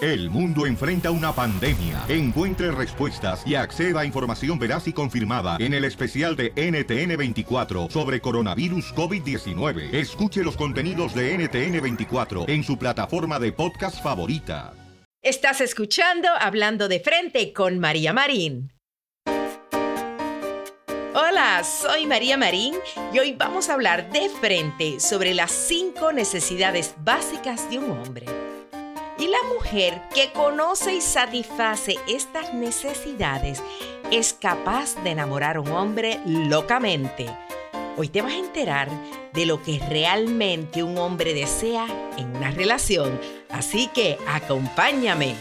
El mundo enfrenta una pandemia. Encuentre respuestas y acceda a información veraz y confirmada en el especial de NTN24 sobre coronavirus COVID-19. Escuche los contenidos de NTN24 en su plataforma de podcast favorita. Estás escuchando Hablando de Frente con María Marín. Hola, soy María Marín y hoy vamos a hablar de frente sobre las cinco necesidades básicas de un hombre. La mujer que conoce y satisface estas necesidades es capaz de enamorar a un hombre locamente. Hoy te vas a enterar de lo que realmente un hombre desea en una relación. Así que acompáñame.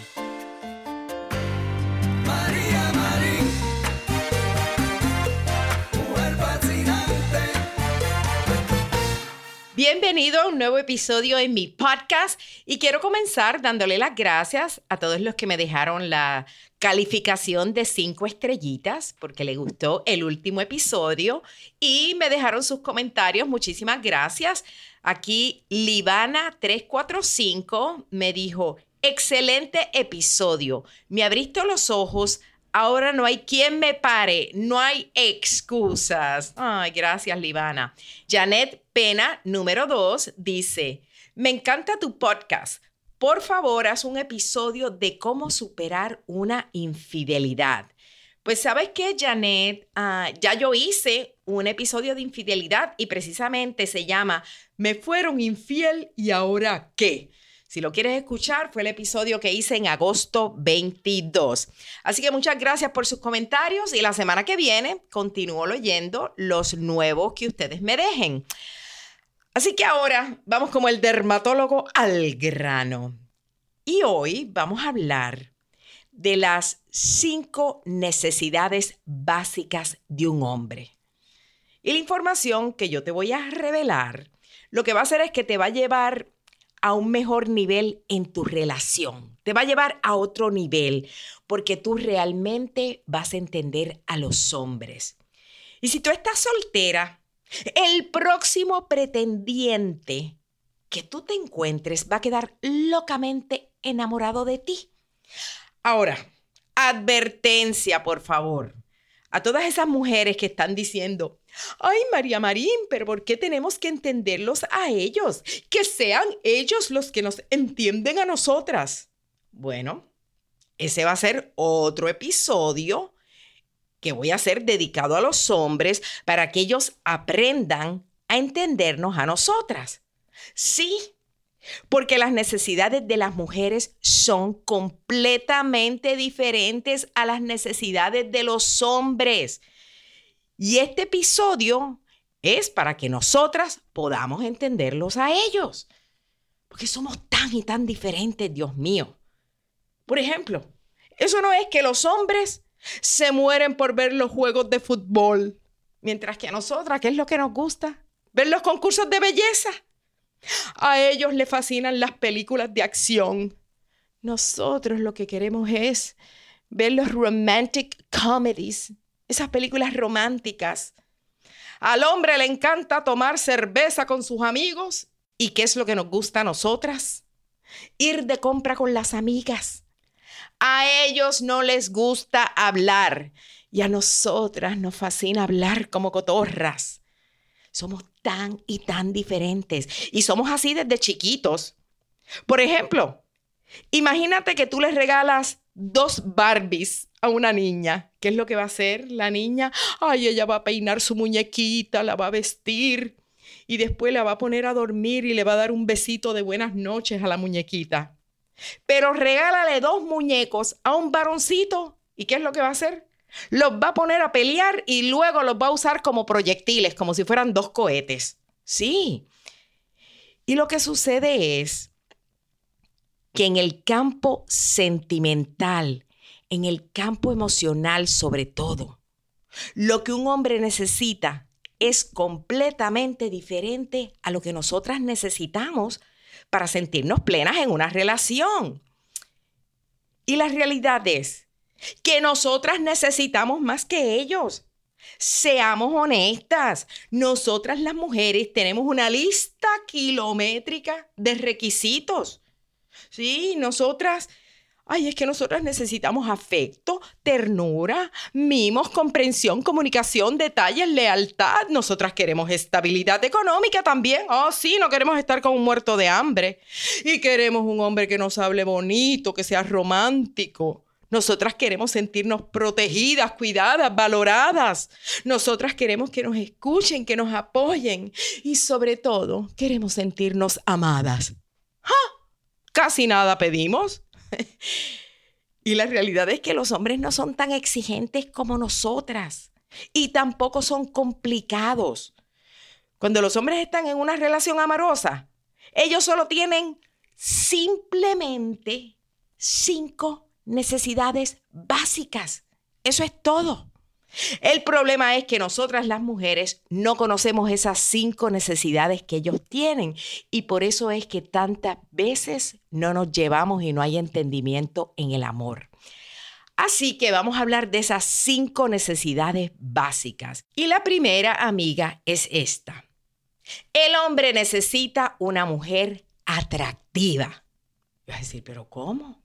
Bienvenido a un nuevo episodio en mi podcast y quiero comenzar dándole las gracias a todos los que me dejaron la calificación de cinco estrellitas porque le gustó el último episodio y me dejaron sus comentarios. Muchísimas gracias. Aquí Libana345 me dijo, excelente episodio. Me abriste los ojos Ahora no hay quien me pare, no hay excusas. Ay, gracias, Libana. Janet Pena, número dos, dice, me encanta tu podcast. Por favor, haz un episodio de cómo superar una infidelidad. Pues sabes qué, Janet, ah, ya yo hice un episodio de infidelidad y precisamente se llama Me fueron infiel y ahora qué. Si lo quieres escuchar, fue el episodio que hice en agosto 22. Así que muchas gracias por sus comentarios y la semana que viene continúo leyendo los nuevos que ustedes me dejen. Así que ahora vamos como el dermatólogo al grano. Y hoy vamos a hablar de las cinco necesidades básicas de un hombre. Y la información que yo te voy a revelar, lo que va a hacer es que te va a llevar a un mejor nivel en tu relación. Te va a llevar a otro nivel porque tú realmente vas a entender a los hombres. Y si tú estás soltera, el próximo pretendiente que tú te encuentres va a quedar locamente enamorado de ti. Ahora, advertencia, por favor, a todas esas mujeres que están diciendo, Ay, María Marín, pero ¿por qué tenemos que entenderlos a ellos? Que sean ellos los que nos entienden a nosotras. Bueno, ese va a ser otro episodio que voy a hacer dedicado a los hombres para que ellos aprendan a entendernos a nosotras. Sí, porque las necesidades de las mujeres son completamente diferentes a las necesidades de los hombres. Y este episodio es para que nosotras podamos entenderlos a ellos. Porque somos tan y tan diferentes, Dios mío. Por ejemplo, eso no es que los hombres se mueren por ver los juegos de fútbol, mientras que a nosotras, ¿qué es lo que nos gusta? Ver los concursos de belleza. A ellos les fascinan las películas de acción. Nosotros lo que queremos es ver los romantic comedies esas películas románticas. Al hombre le encanta tomar cerveza con sus amigos. ¿Y qué es lo que nos gusta a nosotras? Ir de compra con las amigas. A ellos no les gusta hablar y a nosotras nos fascina hablar como cotorras. Somos tan y tan diferentes y somos así desde chiquitos. Por ejemplo, imagínate que tú le regalas dos Barbies a una niña. ¿Qué es lo que va a hacer la niña? Ay, ella va a peinar su muñequita, la va a vestir y después la va a poner a dormir y le va a dar un besito de buenas noches a la muñequita. Pero regálale dos muñecos a un varoncito y ¿qué es lo que va a hacer? Los va a poner a pelear y luego los va a usar como proyectiles, como si fueran dos cohetes. Sí. Y lo que sucede es que en el campo sentimental, en el campo emocional sobre todo, lo que un hombre necesita es completamente diferente a lo que nosotras necesitamos para sentirnos plenas en una relación. Y la realidad es que nosotras necesitamos más que ellos. Seamos honestas, nosotras las mujeres tenemos una lista kilométrica de requisitos. Sí, nosotras Ay, es que nosotras necesitamos afecto, ternura, mimos, comprensión, comunicación, detalles, lealtad. Nosotras queremos estabilidad económica también. Oh, sí, no queremos estar con un muerto de hambre. Y queremos un hombre que nos hable bonito, que sea romántico. Nosotras queremos sentirnos protegidas, cuidadas, valoradas. Nosotras queremos que nos escuchen, que nos apoyen. Y sobre todo, queremos sentirnos amadas. ¡Ah! Casi nada pedimos. y la realidad es que los hombres no son tan exigentes como nosotras y tampoco son complicados. Cuando los hombres están en una relación amorosa, ellos solo tienen simplemente cinco necesidades básicas. Eso es todo. El problema es que nosotras las mujeres no conocemos esas cinco necesidades que ellos tienen y por eso es que tantas veces no nos llevamos y no hay entendimiento en el amor. Así que vamos a hablar de esas cinco necesidades básicas. Y la primera, amiga, es esta. El hombre necesita una mujer atractiva. Vas a decir, pero ¿cómo?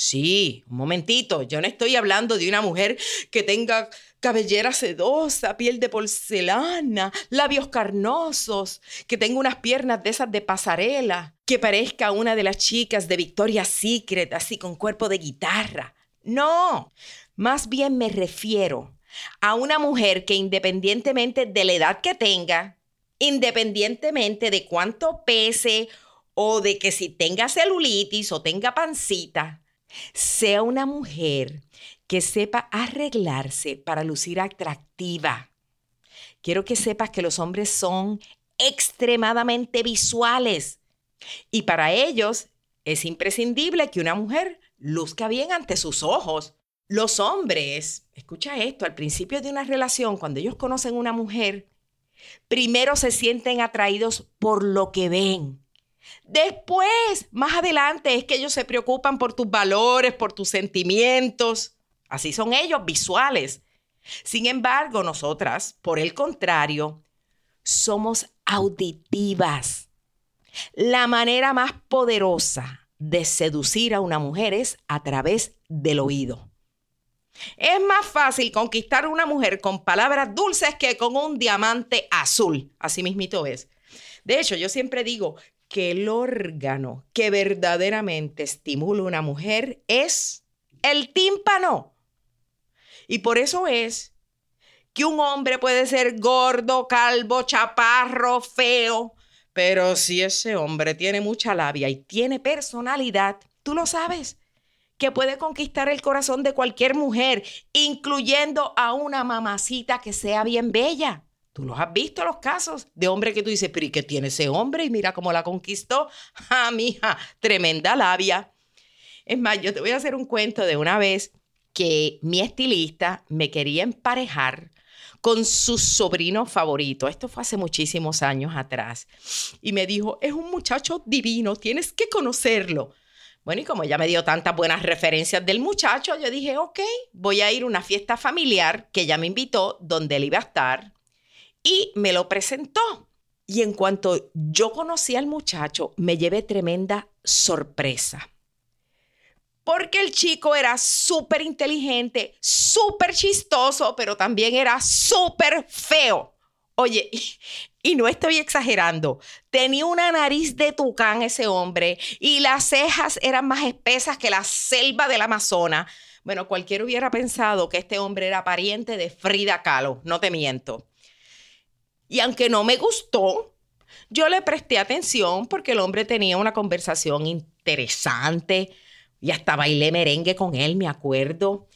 Sí, un momentito, yo no estoy hablando de una mujer que tenga cabellera sedosa, piel de porcelana, labios carnosos, que tenga unas piernas de esas de pasarela, que parezca una de las chicas de Victoria's Secret, así con cuerpo de guitarra. No, más bien me refiero a una mujer que independientemente de la edad que tenga, independientemente de cuánto pese o de que si tenga celulitis o tenga pancita, sea una mujer que sepa arreglarse para lucir atractiva. Quiero que sepas que los hombres son extremadamente visuales y para ellos es imprescindible que una mujer luzca bien ante sus ojos. Los hombres, escucha esto, al principio de una relación, cuando ellos conocen a una mujer, primero se sienten atraídos por lo que ven. Después, más adelante, es que ellos se preocupan por tus valores, por tus sentimientos. Así son ellos, visuales. Sin embargo, nosotras, por el contrario, somos auditivas. La manera más poderosa de seducir a una mujer es a través del oído. Es más fácil conquistar a una mujer con palabras dulces que con un diamante azul. Así mismito es. De hecho, yo siempre digo que el órgano que verdaderamente estimula una mujer es el tímpano. Y por eso es que un hombre puede ser gordo, calvo, chaparro, feo, pero si ese hombre tiene mucha labia y tiene personalidad, tú lo sabes, que puede conquistar el corazón de cualquier mujer, incluyendo a una mamacita que sea bien bella. Tú los has visto los casos de hombre que tú dices, pero ¿y qué tiene ese hombre? Y mira cómo la conquistó. Ah, mija, tremenda labia. Es más, yo te voy a hacer un cuento de una vez que mi estilista me quería emparejar con su sobrino favorito. Esto fue hace muchísimos años atrás. Y me dijo, es un muchacho divino, tienes que conocerlo. Bueno, y como ella me dio tantas buenas referencias del muchacho, yo dije, ok, voy a ir a una fiesta familiar que ella me invitó, donde él iba a estar, y me lo presentó. Y en cuanto yo conocí al muchacho, me llevé tremenda sorpresa porque el chico era súper inteligente, súper chistoso, pero también era súper feo. Oye, y, no estoy exagerando. Tenía una nariz de tucán ese hombre y las cejas eran más espesas que la selva del Amazonas. Bueno, cualquiera hubiera pensado que este hombre era pariente de Frida Kahlo, no te miento. Y aunque no me gustó, yo le presté atención porque el hombre tenía una conversación interesante y hasta bailé merengue con él, me acuerdo.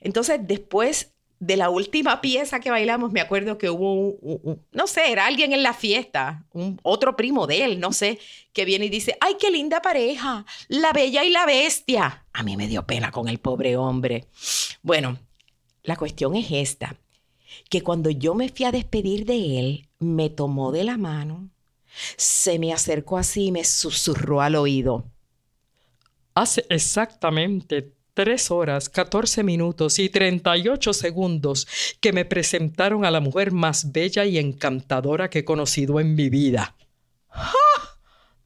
Entonces, después de la última pieza que bailamos, me acuerdo que hubo un, no sé, era alguien en la fiesta, un otro primo de él, no sé, que viene y dice, ay, qué linda pareja, la bella y la bestia. A mí me dio pena con el pobre hombre. Bueno, la cuestión es esta, que cuando yo me fui a despedir de él, me tomó de la mano, se me acercó así y me susurró al oído. Hace exactamente tres horas, 14 minutos y 38 segundos que me presentaron a la mujer más bella y encantadora que he conocido en mi vida.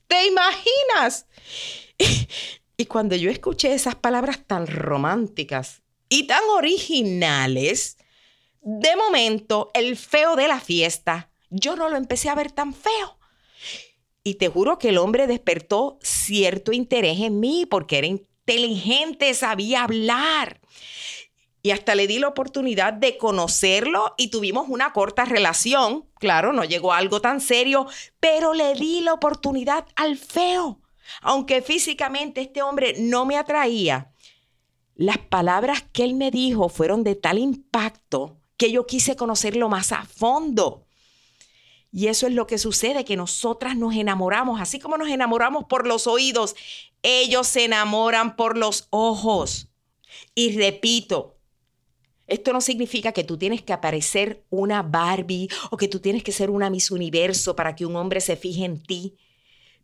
¿Te imaginas? Y, cuando yo escuché esas palabras tan románticas y tan originales, de momento el feo de la fiesta, yo no lo empecé a ver tan feo. Y te juro que el hombre despertó cierto interés en mí porque era inteligente, sabía hablar. Y hasta le di la oportunidad de conocerlo y tuvimos una corta relación. Claro, no llegó algo tan serio, pero le di la oportunidad al feo. Aunque físicamente este hombre no me atraía, las palabras que él me dijo fueron de tal impacto que yo quise conocerlo más a fondo. Y eso es lo que sucede, que nosotras nos enamoramos, así como nos enamoramos por los oídos, ellos se enamoran por los ojos. Y repito, esto no significa que tú tienes que aparecer una Barbie o que tú tienes que ser una Miss Universo para que un hombre se fije en ti.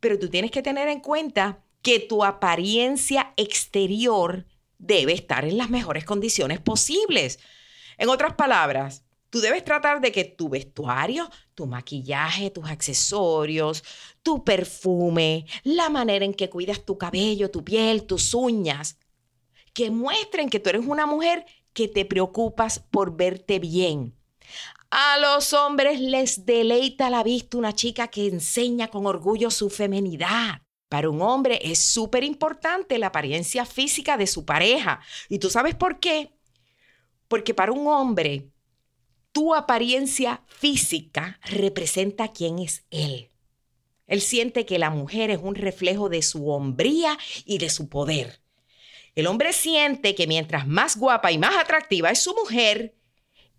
Pero tú tienes que tener en cuenta que tu apariencia exterior debe estar en las mejores condiciones posibles. En otras palabras, Tú debes tratar de que tu vestuario, tu maquillaje, tus accesorios, tu perfume, la manera en que cuidas tu cabello, tu piel, tus uñas, que muestren que tú eres una mujer que te preocupas por verte bien. A los hombres les deleita la vista una chica que enseña con orgullo su femenidad. Para un hombre es súper importante la apariencia física de su pareja. ¿Y tú sabes por qué? Porque para un hombre tu apariencia física representa quién es él. Él siente que la mujer es un reflejo de su hombría y de su poder. El hombre siente que mientras más guapa y más atractiva es su mujer,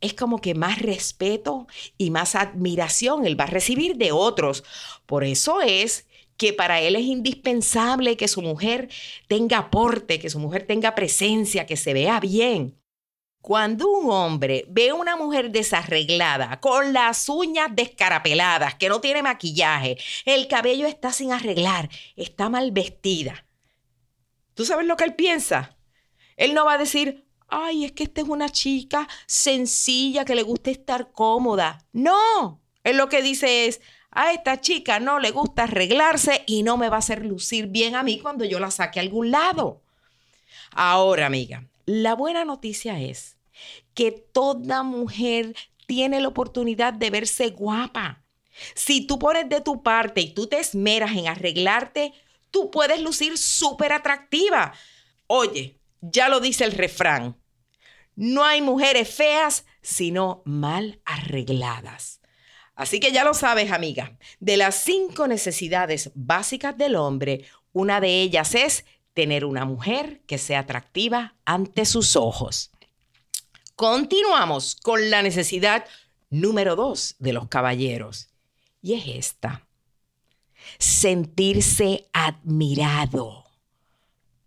es como que más respeto y más admiración él va a recibir de otros. Por eso es que para él es indispensable que su mujer tenga aporte, que su mujer tenga presencia, que se vea bien. Cuando un hombre ve a una mujer desarreglada, con las uñas descarapeladas, que no tiene maquillaje, el cabello está sin arreglar, está mal vestida, ¿tú sabes lo que él piensa? Él no va a decir, ay, es que esta es una chica sencilla que le gusta estar cómoda. No, él lo que dice es, a esta chica no le gusta arreglarse y no me va a hacer lucir bien a mí cuando yo la saque a algún lado. Ahora, amiga, la buena noticia es que toda mujer tiene la oportunidad de verse guapa. Si tú pones de tu parte y tú te esmeras en arreglarte, tú puedes lucir súper atractiva. Oye, ya lo dice el refrán. No hay mujeres feas, sino mal arregladas. Así que ya lo sabes, amiga. De las cinco necesidades básicas del hombre, una de ellas es tener una mujer que sea atractiva ante sus ojos. Continuamos con la necesidad número dos de los caballeros. Y es esta. Sentirse admirado.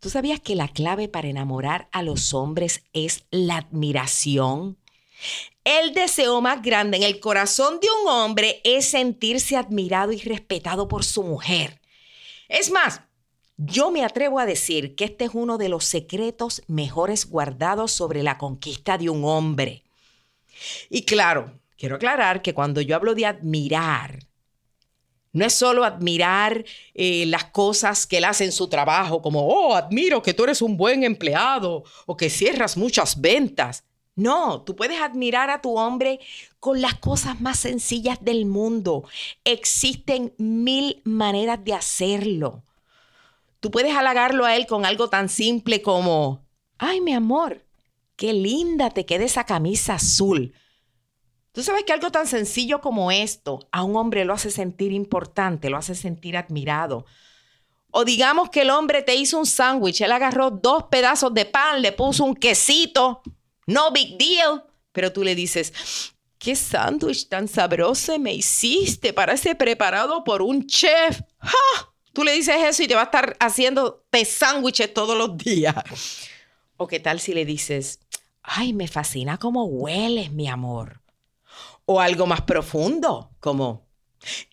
¿Tú sabías que la clave para enamorar a los hombres es la admiración? El deseo más grande en el corazón de un hombre es sentirse admirado y respetado por su mujer. Es más, yo me atrevo a decir que este es uno de los secretos mejores guardados sobre la conquista de un hombre. Y claro, quiero aclarar que cuando yo hablo de admirar, no es solo admirar eh, las cosas que él hace en su trabajo, como, oh, admiro que tú eres un buen empleado o que cierras muchas ventas. No, tú puedes admirar a tu hombre con las cosas más sencillas del mundo. Existen mil maneras de hacerlo. Tú puedes halagarlo a él con algo tan simple como, ay mi amor, qué linda te queda esa camisa azul. Tú sabes que algo tan sencillo como esto a un hombre lo hace sentir importante, lo hace sentir admirado. O digamos que el hombre te hizo un sándwich, él agarró dos pedazos de pan, le puso un quesito no big deal. Pero tú le dices, qué sándwich tan sabroso me hiciste, parece preparado por un chef. ¡Ja! Tú le dices eso y te va a estar haciendo de sándwiches todos los días. O qué tal si le dices, ay, me fascina cómo hueles, mi amor. O algo más profundo, como,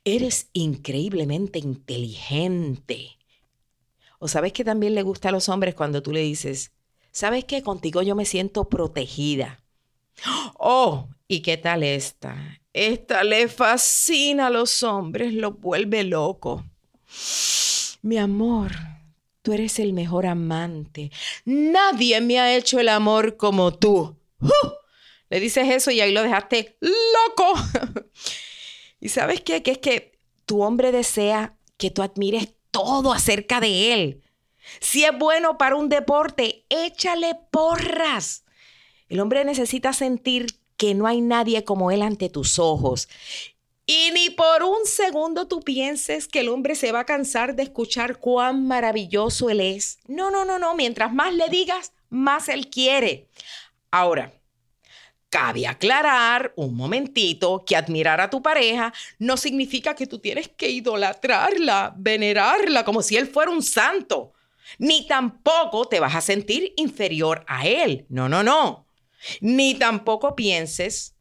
eres increíblemente inteligente. O sabes que también le gusta a los hombres cuando tú le dices, ¿Sabes qué? Contigo yo me siento protegida. Oh, ¿y qué tal esta? Esta le fascina a los hombres, lo vuelve loco. Mi amor, tú eres el mejor amante. Nadie me ha hecho el amor como tú. Le dices eso y ahí lo dejaste loco. ¿Y sabes qué? Que es que tu hombre desea que tú admires todo acerca de él. Si es bueno para un deporte, échale porras. El hombre necesita sentir que no hay nadie como él ante tus ojos. Y ni por un segundo tú pienses que el hombre se va a cansar de escuchar cuán maravilloso él es. No, no, no, no. Mientras más le digas, más él quiere. Ahora, Cabe aclarar un momentito que admirar a tu pareja no significa que tú tienes que idolatrarla, venerarla como si él fuera un santo ni tampoco te vas a sentir inferior a él. No, no, no. Ni tampoco pienses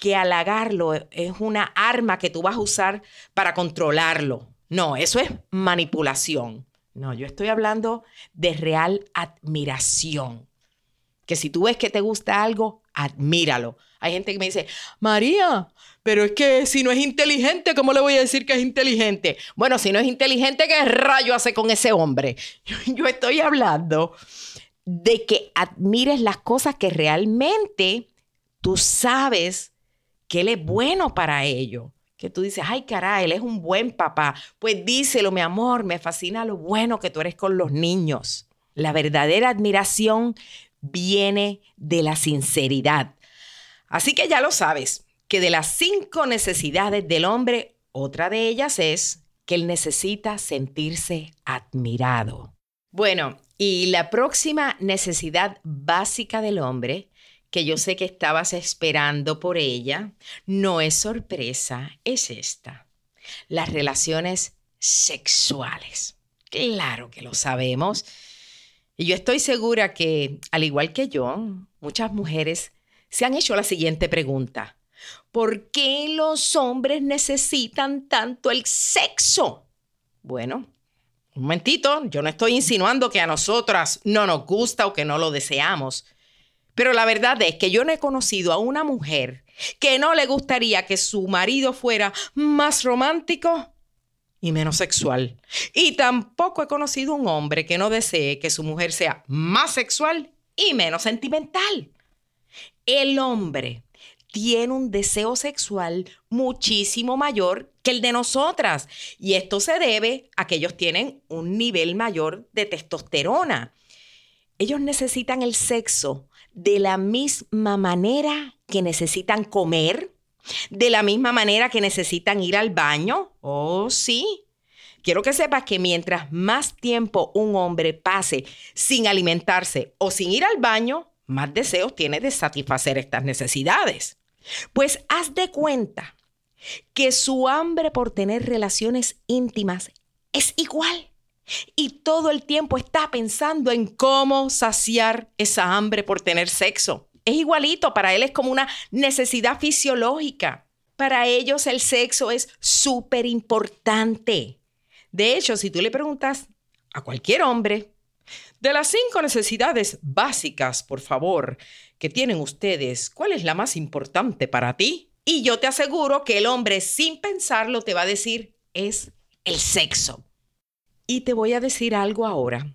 que halagarlo es una arma que tú vas a usar para controlarlo. No, eso es manipulación. No, yo estoy hablando de real admiración. Que si tú ves que te gusta algo, admíralo. Hay gente que me dice, María, pero es que si no es inteligente, ¿cómo le voy a decir que es inteligente? Bueno, si no es inteligente, ¿qué rayo hace con ese hombre? Yo estoy hablando de que admires las cosas que realmente tú sabes que él es bueno para ello. Que tú dices, ay, caray, él es un buen papá. Pues díselo, mi amor, me fascina lo bueno que tú eres con los niños. La verdadera admiración viene de la sinceridad. Así que ya lo sabes que de las cinco necesidades del hombre, otra de ellas es que él necesita sentirse admirado. Bueno, y la próxima necesidad básica del hombre, que yo sé que estabas esperando por ella, no es sorpresa, es esta. Las relaciones sexuales. Claro que lo sabemos. Y yo estoy segura que, al igual que yo, muchas mujeres se han hecho la siguiente pregunta. ¿Por qué los hombres necesitan tanto el sexo? Bueno, un momentito, yo no estoy insinuando que a nosotras no nos gusta o que no lo deseamos. Pero la verdad es que yo no he conocido a una mujer que no le gustaría que su marido fuera más romántico y menos sexual. Y tampoco he conocido a un hombre que no desee que su mujer sea más sexual y menos sentimental. El hombre tiene un deseo sexual muchísimo mayor que el de nosotras. Y esto se debe a que ellos tienen un nivel mayor de testosterona. Ellos necesitan el sexo de la misma manera que necesitan comer, de la misma manera que necesitan ir al baño. Oh, sí. Quiero que sepas que mientras más tiempo un hombre pase sin alimentarse o sin ir al baño, más deseos tiene de satisfacer estas necesidades. Pues haz de cuenta que su hambre por tener relaciones íntimas es igual. Y todo el tiempo está pensando en cómo saciar esa hambre por tener sexo. Es igualito, para él es como una necesidad fisiológica. Para ellos el sexo es súper importante. De hecho, si tú le preguntas a cualquier hombre, de las cinco necesidades básicas, por favor, que tienen ustedes, ¿cuál es la más importante para ti? Y yo te aseguro que el hombre sin pensarlo te va a decir es el sexo. Y te voy a decir algo ahora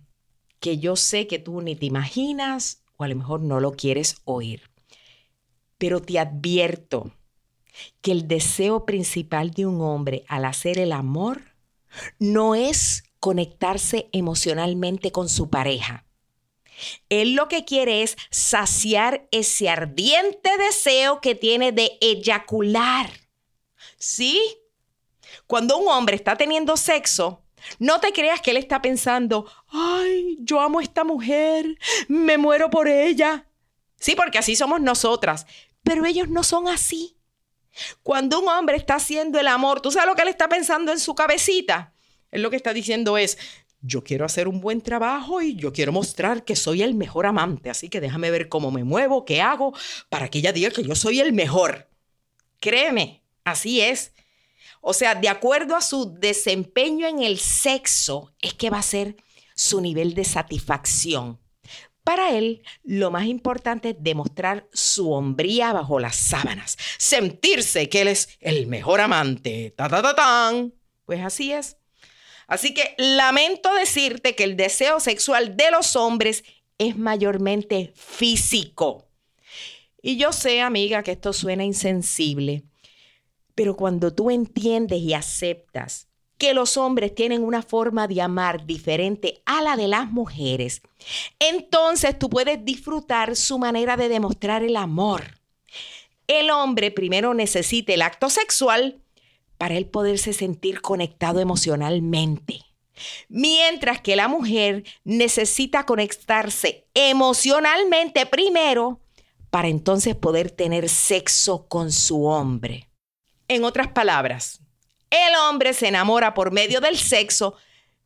que yo sé que tú ni te imaginas o a lo mejor no lo quieres oír. Pero te advierto que el deseo principal de un hombre al hacer el amor no es conectarse emocionalmente con su pareja. Él lo que quiere es saciar ese ardiente deseo que tiene de eyacular. ¿Sí? Cuando un hombre está teniendo sexo, no te creas que él está pensando, ay, yo amo a esta mujer, me muero por ella. Sí, porque así somos nosotras, pero ellos no son así. Cuando un hombre está haciendo el amor, ¿tú sabes lo que él está pensando en su cabecita? Él lo que está diciendo es, yo quiero hacer un buen trabajo y yo quiero mostrar que soy el mejor amante, así que déjame ver cómo me muevo, qué hago, para que ella diga que yo soy el mejor. Créeme, así es. O sea, de acuerdo a su desempeño en el sexo, es que va a ser su nivel de satisfacción. Para él, lo más importante es demostrar su hombría bajo las sábanas, sentirse que él es el mejor amante. Ta, ta, ta, tan. Pues así es. Así que lamento decirte que el deseo sexual de los hombres es mayormente físico. Y yo sé, amiga, que esto suena insensible, pero cuando tú entiendes y aceptas que los hombres tienen una forma de amar diferente a la de las mujeres, entonces tú puedes disfrutar su manera de demostrar el amor. El hombre primero necesita el acto sexual para él poderse sentir conectado emocionalmente. Mientras que la mujer necesita conectarse emocionalmente primero para entonces poder tener sexo con su hombre. En otras palabras, el hombre se enamora por medio del sexo,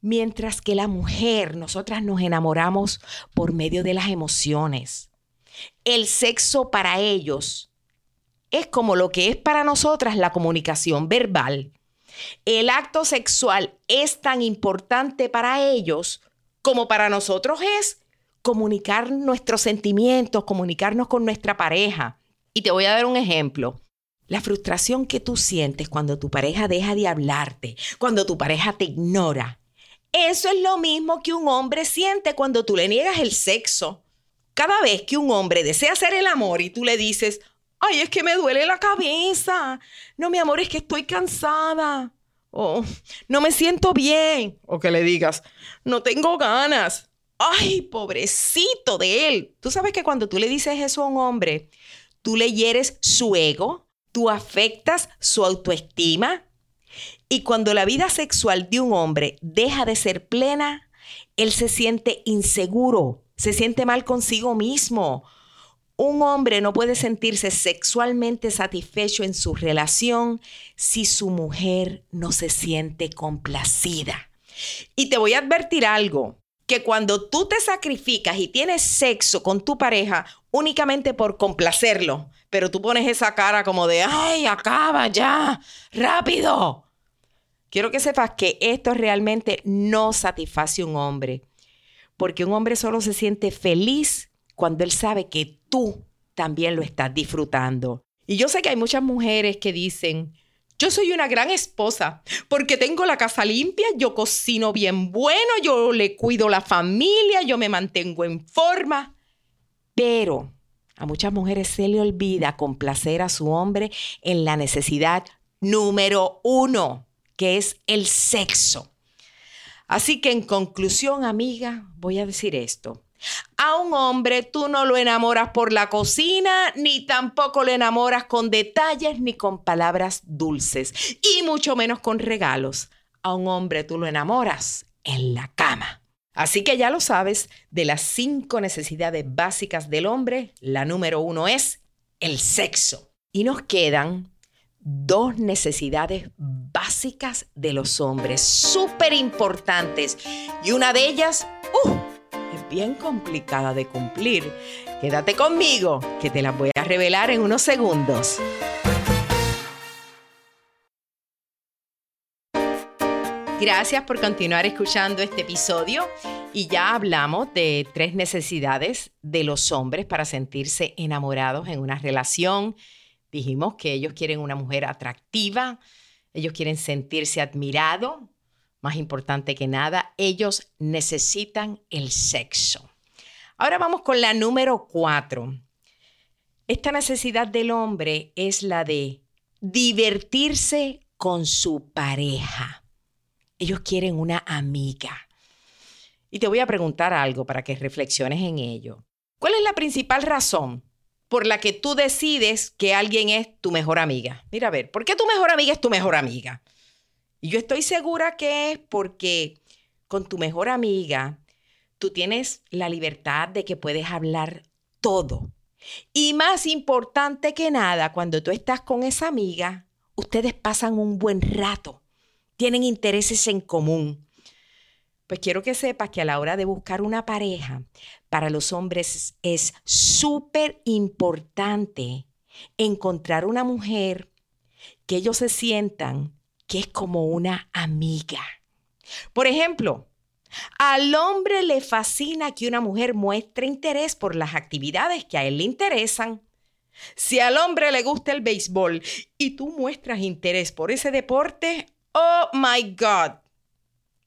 mientras que la mujer, nosotras nos enamoramos por medio de las emociones. El sexo para ellos es como lo que es para nosotras la comunicación verbal. El acto sexual es tan importante para ellos como para nosotros es comunicar nuestros sentimientos, comunicarnos con nuestra pareja. Y te voy a dar un ejemplo. La frustración que tú sientes cuando tu pareja deja de hablarte, cuando tu pareja te ignora, eso es lo mismo que un hombre siente cuando tú le niegas el sexo. Cada vez que un hombre desea hacer el amor y tú le dices, ay, es que me duele la cabeza, no, mi amor, es que estoy cansada, o no me siento bien, o que le digas, no tengo ganas, ay, pobrecito de él. Tú sabes que cuando tú le dices eso a un hombre, tú le hieres su ego, tú afectas su autoestima y cuando la vida sexual de un hombre deja de ser plena, él se siente inseguro, se siente mal consigo mismo. Un hombre no puede sentirse sexualmente satisfecho en su relación si su mujer no se siente complacida. Y te voy a advertir algo, que cuando tú te sacrificas y tienes sexo con tu pareja únicamente por complacerlo, pero tú pones esa cara como de, ay, acaba ya, rápido. Quiero que sepas que esto realmente no satisface a un hombre, porque un hombre solo se siente feliz cuando él sabe que tú también lo estás disfrutando. Y yo sé que hay muchas mujeres que dicen, yo soy una gran esposa porque tengo la casa limpia, yo cocino bien bueno, yo le cuido la familia, yo me mantengo en forma. Pero a muchas mujeres se le olvida complacer a su hombre en la necesidad número uno, que es el sexo. Así que en conclusión, amiga, voy a decir esto. A un hombre tú no lo enamoras por la cocina, ni tampoco lo enamoras con detalles ni con palabras dulces, y mucho menos con regalos. A un hombre tú lo enamoras en la cama. Así que ya lo sabes, de las cinco necesidades básicas del hombre, la número uno es el sexo. Y nos quedan dos necesidades básicas de los hombres, súper importantes. Y una de ellas, ¡uh! bien complicada de cumplir. Quédate conmigo, que te las voy a revelar en unos segundos. Gracias por continuar escuchando este episodio y ya hablamos de tres necesidades de los hombres para sentirse enamorados en una relación. Dijimos que ellos quieren una mujer atractiva, ellos quieren sentirse admirados, más importante que nada, ellos necesitan el sexo. Ahora vamos con la número cuatro. Esta necesidad del hombre es la de divertirse con su pareja. Ellos quieren una amiga. Y te voy a preguntar algo para que reflexiones en ello. ¿Cuál es la principal razón por la que tú decides que alguien es tu mejor amiga? Mira, a ver, ¿por qué tu mejor amiga es tu mejor amiga? Y yo estoy segura que es porque con tu mejor amiga tú tienes la libertad de que puedes hablar todo. Y más importante que nada, cuando tú estás con esa amiga, ustedes pasan un buen rato, tienen intereses en común. Pues quiero que sepas que a la hora de buscar una pareja, para los hombres es súper importante encontrar una mujer que ellos se sientan que es como una amiga. Por ejemplo, al hombre le fascina que una mujer muestre interés por las actividades que a él le interesan. Si al hombre le gusta el béisbol y tú muestras interés por ese deporte, oh my God.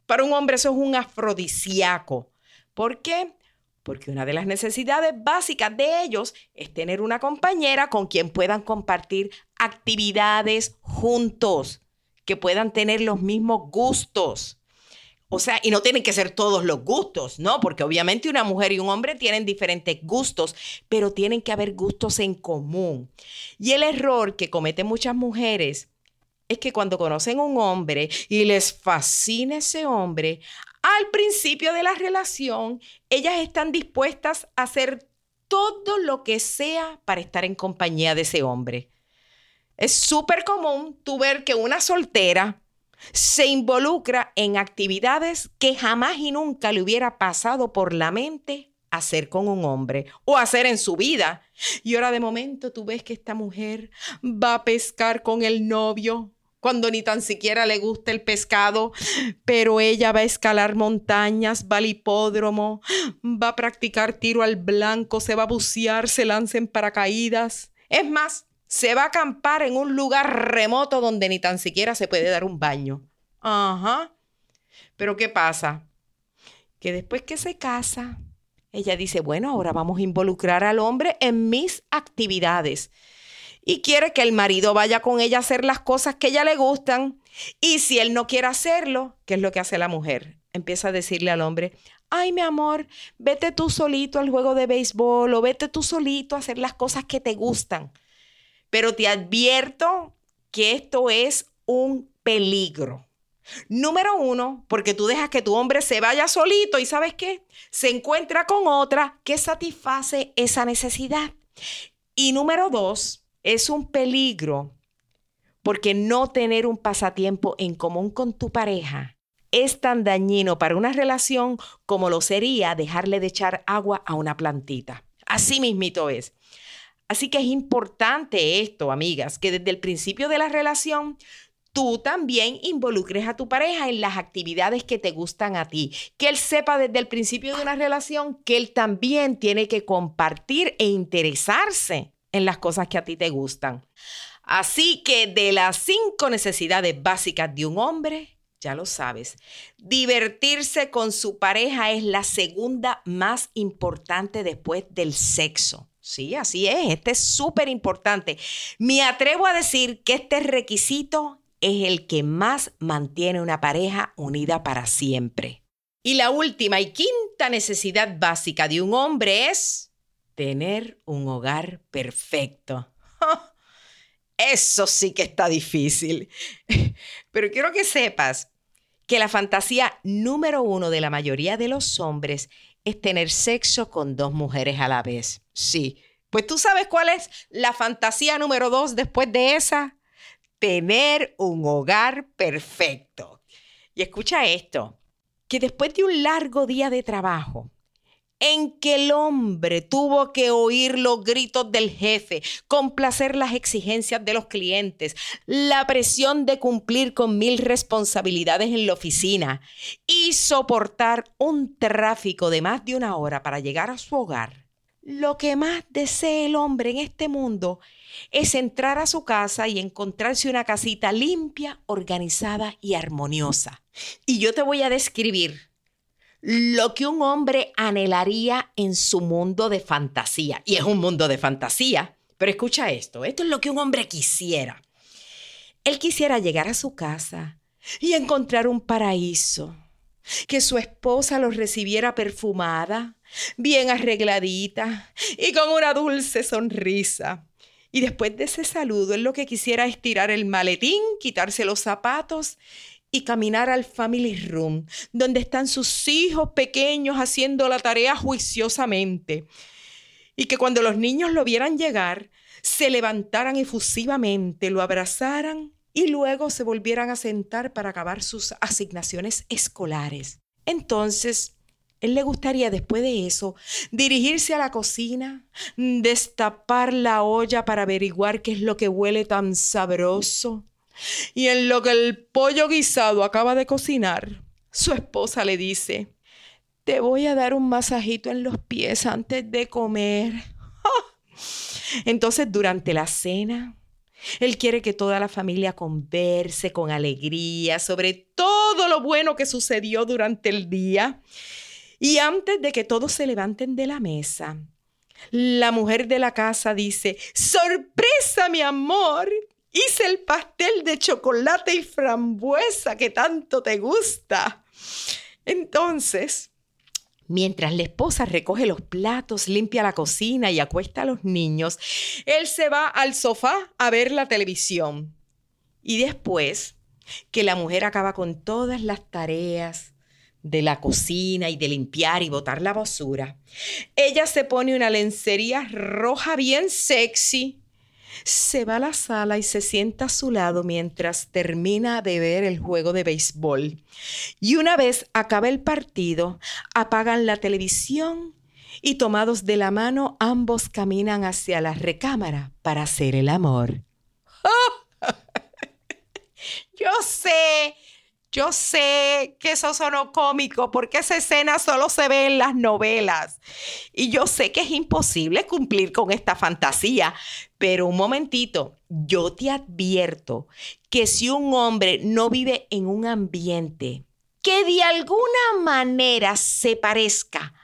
Para un hombre eso es un afrodisíaco. ¿Por qué? Porque una de las necesidades básicas de ellos es tener una compañera con quien puedan compartir actividades juntos, que puedan tener los mismos gustos. O sea, y no tienen que ser todos los gustos, ¿no? Porque obviamente una mujer y un hombre tienen diferentes gustos, pero tienen que haber gustos en común. Y el error que cometen muchas mujeres es que cuando conocen un hombre y les fascina ese hombre, al principio de la relación, ellas están dispuestas a hacer todo lo que sea para estar en compañía de ese hombre. Es súper común tú ver que una soltera se involucra en actividades que jamás y nunca le hubiera pasado por la mente hacer con un hombre o hacer en su vida. Y ahora de momento tú ves que esta mujer va a pescar con el novio cuando ni tan siquiera le gusta el pescado, pero ella va a escalar montañas, va al hipódromo, va a practicar tiro al blanco, se va a bucear, se lanza en paracaídas. Es más, se va a acampar en un lugar remoto donde ni tan siquiera se puede dar un baño. Ajá. Pero ¿qué pasa? Que después que se casa, ella dice, bueno, ahora vamos a involucrar al hombre en mis actividades. Y quiere que el marido vaya con ella a hacer las cosas que ella le gustan. Y si él no quiere hacerlo, ¿qué es lo que hace la mujer? Empieza a decirle al hombre, ay mi amor, vete tú solito al juego de béisbol o vete tú solito a hacer las cosas que te gustan. Pero te advierto que esto es un peligro. Número uno, porque tú dejas que tu hombre se vaya solito y sabes qué, se encuentra con otra que satisface esa necesidad. Y número dos, es un peligro porque no tener un pasatiempo en común con tu pareja es tan dañino para una relación como lo sería dejarle de echar agua a una plantita. Así mismito es. Así que es importante esto, amigas, que desde el principio de la relación tú también involucres a tu pareja en las actividades que te gustan a ti, que él sepa desde el principio de una relación que él también tiene que compartir e interesarse en las cosas que a ti te gustan. Así que de las cinco necesidades básicas de un hombre, ya lo sabes, divertirse con su pareja es la segunda más importante después del sexo. Sí, así es. Este es súper importante. Me atrevo a decir que este requisito es el que más mantiene una pareja unida para siempre. Y la última y quinta necesidad básica de un hombre es tener un hogar perfecto. Eso sí que está difícil. Pero quiero que sepas que la fantasía número uno de la mayoría de los hombres es tener sexo con dos mujeres a la vez. Sí. Pues tú sabes cuál es la fantasía número dos después de esa. Tener un hogar perfecto. Y escucha esto, que después de un largo día de trabajo, en que el hombre tuvo que oír los gritos del jefe, complacer las exigencias de los clientes, la presión de cumplir con mil responsabilidades en la oficina y soportar un tráfico de más de una hora para llegar a su hogar. Lo que más desea el hombre en este mundo es entrar a su casa y encontrarse una casita limpia, organizada y armoniosa. Y yo te voy a describir lo que un hombre anhelaría en su mundo de fantasía. Y es un mundo de fantasía, Pero escucha esto, esto es lo que un hombre quisiera. Él quisiera llegar a su casa y encontrar un paraíso, que su esposa lo recibiera perfumada, bien arregladita y con una dulce sonrisa. Y después de ese saludo, él lo que quisiera es tirar el maletín, quitarse los zapatos y caminar al family room, donde están sus hijos pequeños haciendo la tarea juiciosamente. Y que cuando los niños lo vieran llegar, se levantaran efusivamente, lo abrazaran y luego se volvieran a sentar para acabar sus asignaciones escolares. Entonces, él le gustaría después de eso dirigirse a la cocina, destapar la olla para averiguar qué es lo que huele tan sabroso. Y en lo que el pollo guisado acaba de cocinar, su esposa le dice, te voy a dar un masajito en los pies antes de comer. Entonces, durante la cena, él quiere que toda la familia converse con alegría sobre todo lo bueno que sucedió durante el día. Y antes de que todos se levanten de la mesa, la mujer de la casa dice, sorpresa mi amor, hice el pastel de chocolate y frambuesa que tanto te gusta. Entonces, Mientras la esposa recoge los platos, limpia la cocina y acuesta a los niños, él se va al sofá a ver la televisión. Y después que la mujer acaba con todas las tareas de la cocina y de limpiar y botar la basura, ella se pone una lencería roja bien sexy se va a la sala y se sienta a su lado mientras termina de ver el juego de béisbol. Y una vez acaba el partido, apagan la televisión y tomados de la mano ambos caminan hacia la recámara para hacer el amor. Yo sé yo sé que eso sonó cómico porque esa escena solo se ve en las novelas. Y yo sé que es imposible cumplir con esta fantasía. Pero un momentito, yo te advierto que si un hombre no vive en un ambiente que de alguna manera se parezca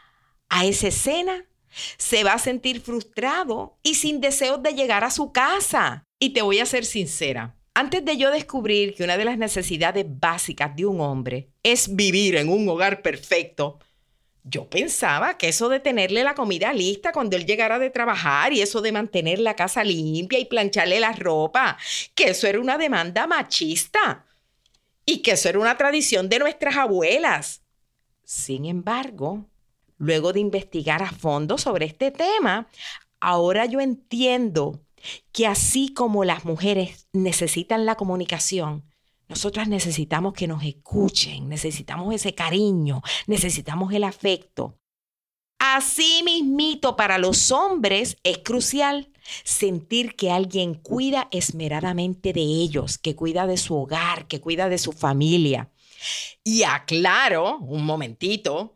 a esa escena, se va a sentir frustrado y sin deseos de llegar a su casa. Y te voy a ser sincera, antes de yo descubrir que una de las necesidades básicas de un hombre es vivir en un hogar perfecto, yo pensaba que eso de tenerle la comida lista cuando él llegara de trabajar y eso de mantener la casa limpia y plancharle la ropa, que eso era una demanda machista y que eso era una tradición de nuestras abuelas. Sin embargo, luego de investigar a fondo sobre este tema, ahora yo entiendo que así como las mujeres necesitan la comunicación, nosotras necesitamos que nos escuchen, necesitamos ese cariño, necesitamos el afecto. Así mismito para los hombres es crucial sentir que alguien cuida esmeradamente de ellos, que cuida de su hogar, que cuida de su familia. Y aclaro, un momentito,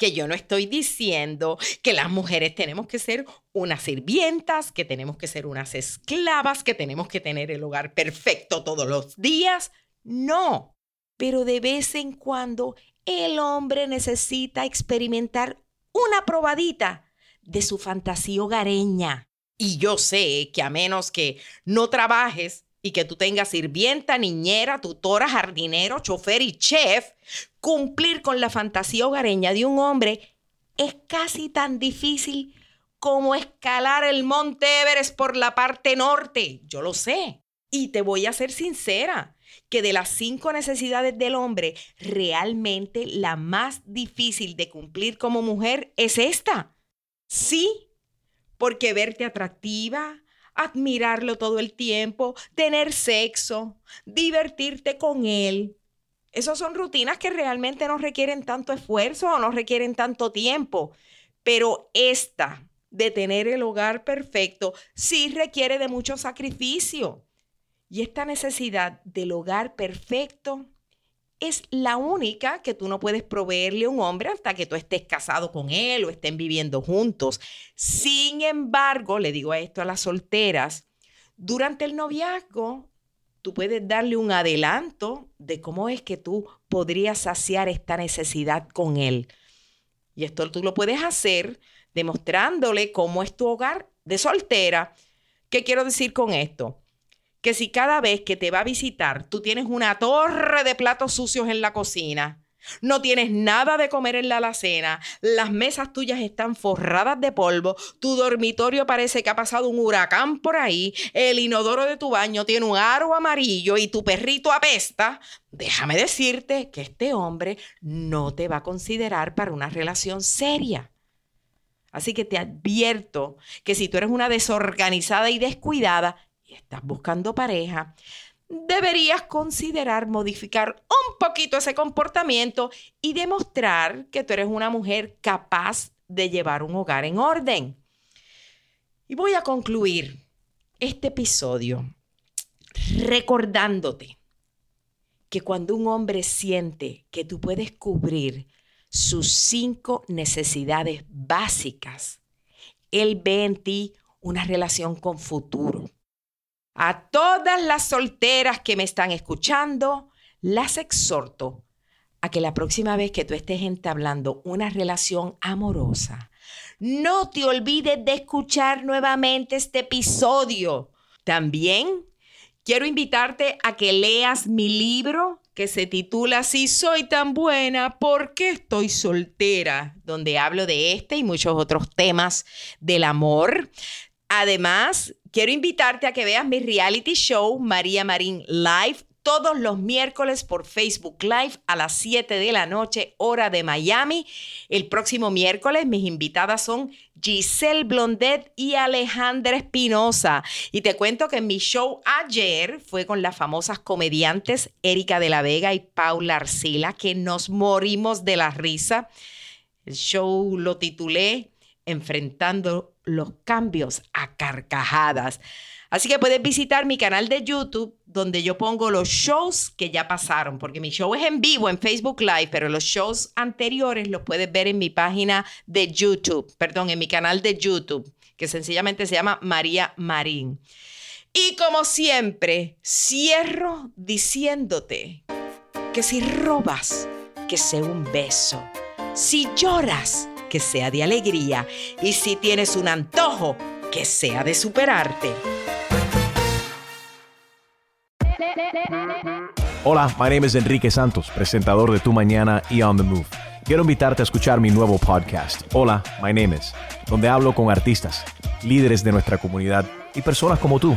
que yo no estoy diciendo que las mujeres tenemos que ser unas sirvientas, que tenemos que ser unas esclavas, que tenemos que tener el hogar perfecto todos los días. No, pero de vez en cuando el hombre necesita experimentar una probadita de su fantasía hogareña. Y yo sé que a menos que no trabajes y que tú tengas sirvienta, niñera, tutora, jardinero, chofer y chef, cumplir con la fantasía hogareña de un hombre es casi tan difícil como escalar el monte Everest por la parte norte. Yo lo sé. Y te voy a ser sincera, que de las cinco necesidades del hombre, realmente la más difícil de cumplir como mujer es esta. Sí, porque verte atractiva, admirarlo todo el tiempo, tener sexo, divertirte con él. Esas son rutinas que realmente no requieren tanto esfuerzo o no requieren tanto tiempo. Pero esta de tener el hogar perfecto sí requiere de mucho sacrificio. Y esta necesidad del hogar perfecto es la única que tú no puedes proveerle a un hombre hasta que tú estés casado con él o estén viviendo juntos. Sin embargo, le digo esto a las solteras, durante el noviazgo tú puedes darle un adelanto de cómo es que tú podrías saciar esta necesidad con él. Y esto tú lo puedes hacer demostrándole cómo es tu hogar de soltera ¿Qué quiero decir con esto? Que si cada vez que te va a visitar tú tienes una torre de platos sucios en la cocina, no tienes nada de comer en la alacena, las mesas tuyas están forradas de polvo, tu dormitorio parece que ha pasado un huracán por ahí, el inodoro de tu baño tiene un aro amarillo y tu perrito apesta, déjame decirte que este hombre no te va a considerar para una relación seria. Así que te advierto que si tú eres una desorganizada y descuidada y estás buscando pareja, deberías considerar modificar un poquito ese comportamiento y demostrar que tú eres una mujer capaz de llevar un hogar en orden. Y voy a concluir este episodio recordándote que cuando un hombre siente que tú puedes cubrir sus cinco necesidades básicas, él ve en ti una relación con futuro. A todas las solteras que me están escuchando, las exhorto a que la próxima vez que tú estés entablando una relación amorosa, no te olvides de escuchar nuevamente este episodio. También quiero invitarte a que leas mi libro que se titula Si soy tan buena, ¿por qué estoy soltera? Donde hablo de este y muchos otros temas del amor. Además, quiero invitarte a que veas mi reality show María Marín Live todos los miércoles por Facebook Live a las 7 de la noche, hora de Miami. El próximo miércoles mis invitadas son Giselle Blondet y Alejandra Espinosa. Y te cuento que mi show ayer fue con las famosas comediantes Erika de la Vega y Paula Arcila, que nos morimos de la risa. El show lo titulé Enfrentando los cambios a carcajadas. Así que puedes visitar mi canal de YouTube donde yo pongo los shows que ya pasaron, porque mi show es en vivo en Facebook Live, pero los shows anteriores los puedes ver en mi página de YouTube, perdón, en mi canal de YouTube, que sencillamente se llama María Marín. Y como siempre, cierro diciéndote que si robas, que sea un beso. Si lloras, que sea de alegría. Y si tienes un antojo, que sea de superarte. Hola, my name is Enrique Santos, presentador de Tu Mañana y On the Move. Quiero invitarte a escuchar mi nuevo podcast, Hola, my name is, donde hablo con artistas, líderes de nuestra comunidad y personas como tú.